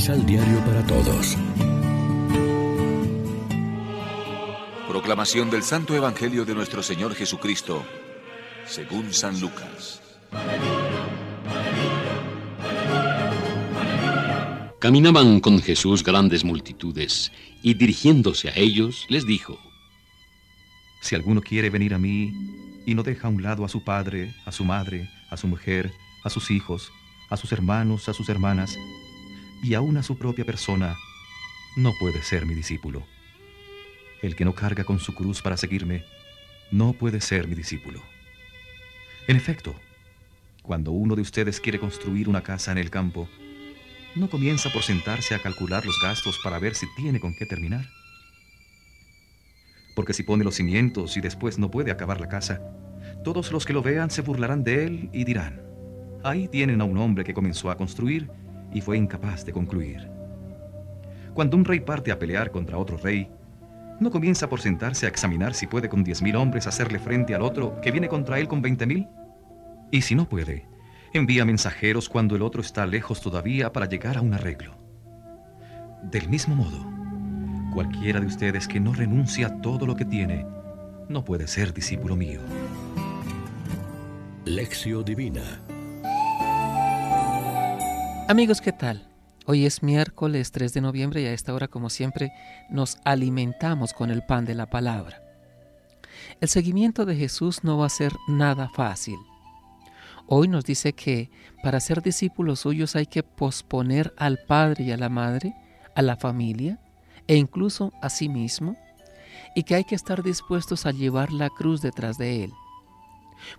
Misal Diario para Todos. Proclamación del Santo Evangelio de nuestro Señor Jesucristo, según San Lucas. Caminaban con Jesús grandes multitudes, y dirigiéndose a ellos les dijo, Si alguno quiere venir a mí y no deja a un lado a su padre, a su madre, a su mujer, a sus hijos, a sus hermanos, a sus hermanas, y aún a su propia persona, no puede ser mi discípulo. El que no carga con su cruz para seguirme, no puede ser mi discípulo. En efecto, cuando uno de ustedes quiere construir una casa en el campo, no comienza por sentarse a calcular los gastos para ver si tiene con qué terminar. Porque si pone los cimientos y después no puede acabar la casa, todos los que lo vean se burlarán de él y dirán, ahí tienen a un hombre que comenzó a construir y fue incapaz de concluir. Cuando un rey parte a pelear contra otro rey, no comienza por sentarse a examinar si puede con diez mil hombres hacerle frente al otro que viene contra él con veinte mil. Y si no puede, envía mensajeros cuando el otro está lejos todavía para llegar a un arreglo. Del mismo modo, cualquiera de ustedes que no renuncia a todo lo que tiene, no puede ser discípulo mío. Lección Divina Amigos, ¿qué tal? Hoy es miércoles 3 de noviembre y a esta hora, como siempre, nos alimentamos con el pan de la palabra. El seguimiento de Jesús no va a ser nada fácil. Hoy nos dice que para ser discípulos suyos hay que posponer al padre y a la madre, a la familia e incluso a sí mismo, y que hay que estar dispuestos a llevar la cruz detrás de él.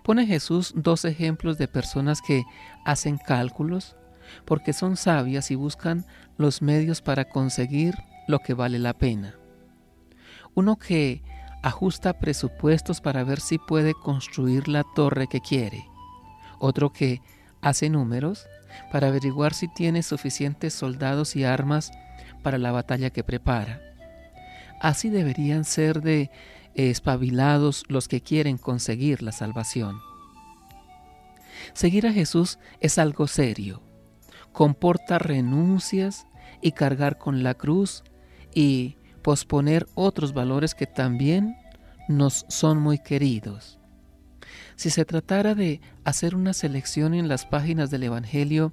Pone Jesús dos ejemplos de personas que hacen cálculos porque son sabias y buscan los medios para conseguir lo que vale la pena. Uno que ajusta presupuestos para ver si puede construir la torre que quiere otro que hace números para averiguar si tiene suficientes soldados y armas para la batalla que prepara. Así deberían ser de espabilados los que quieren conseguir la salvación. Seguir a Jesús es algo serio. Comporta renuncias y cargar con la cruz y posponer otros valores que también nos son muy queridos. Si se tratara de hacer una selección en las páginas del Evangelio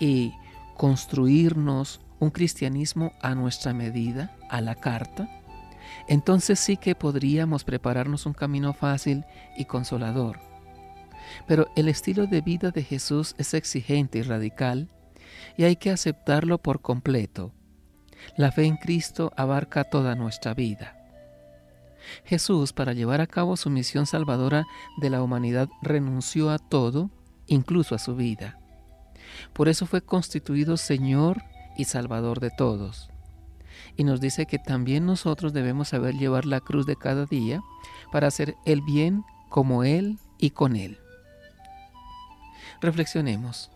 y construirnos un cristianismo a nuestra medida, a la carta, entonces sí que podríamos prepararnos un camino fácil y consolador. Pero el estilo de vida de Jesús es exigente y radical y hay que aceptarlo por completo. La fe en Cristo abarca toda nuestra vida. Jesús, para llevar a cabo su misión salvadora de la humanidad, renunció a todo, incluso a su vida. Por eso fue constituido Señor y Salvador de todos. Y nos dice que también nosotros debemos saber llevar la cruz de cada día para hacer el bien como Él y con Él. Reflexionemos.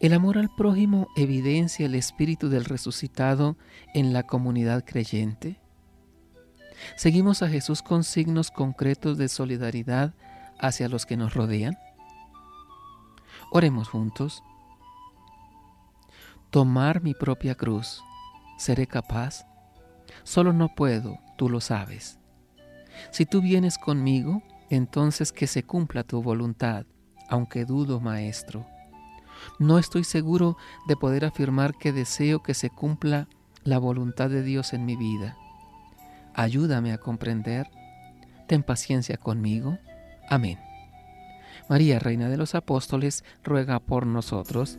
El amor al prójimo evidencia el espíritu del resucitado en la comunidad creyente. ¿Seguimos a Jesús con signos concretos de solidaridad hacia los que nos rodean? Oremos juntos. Tomar mi propia cruz. ¿Seré capaz? Solo no puedo, tú lo sabes. Si tú vienes conmigo, entonces que se cumpla tu voluntad, aunque dudo, Maestro. No estoy seguro de poder afirmar que deseo que se cumpla la voluntad de Dios en mi vida ayúdame a comprender, ten paciencia conmigo. Amén. María, Reina de los Apóstoles, ruega por nosotros.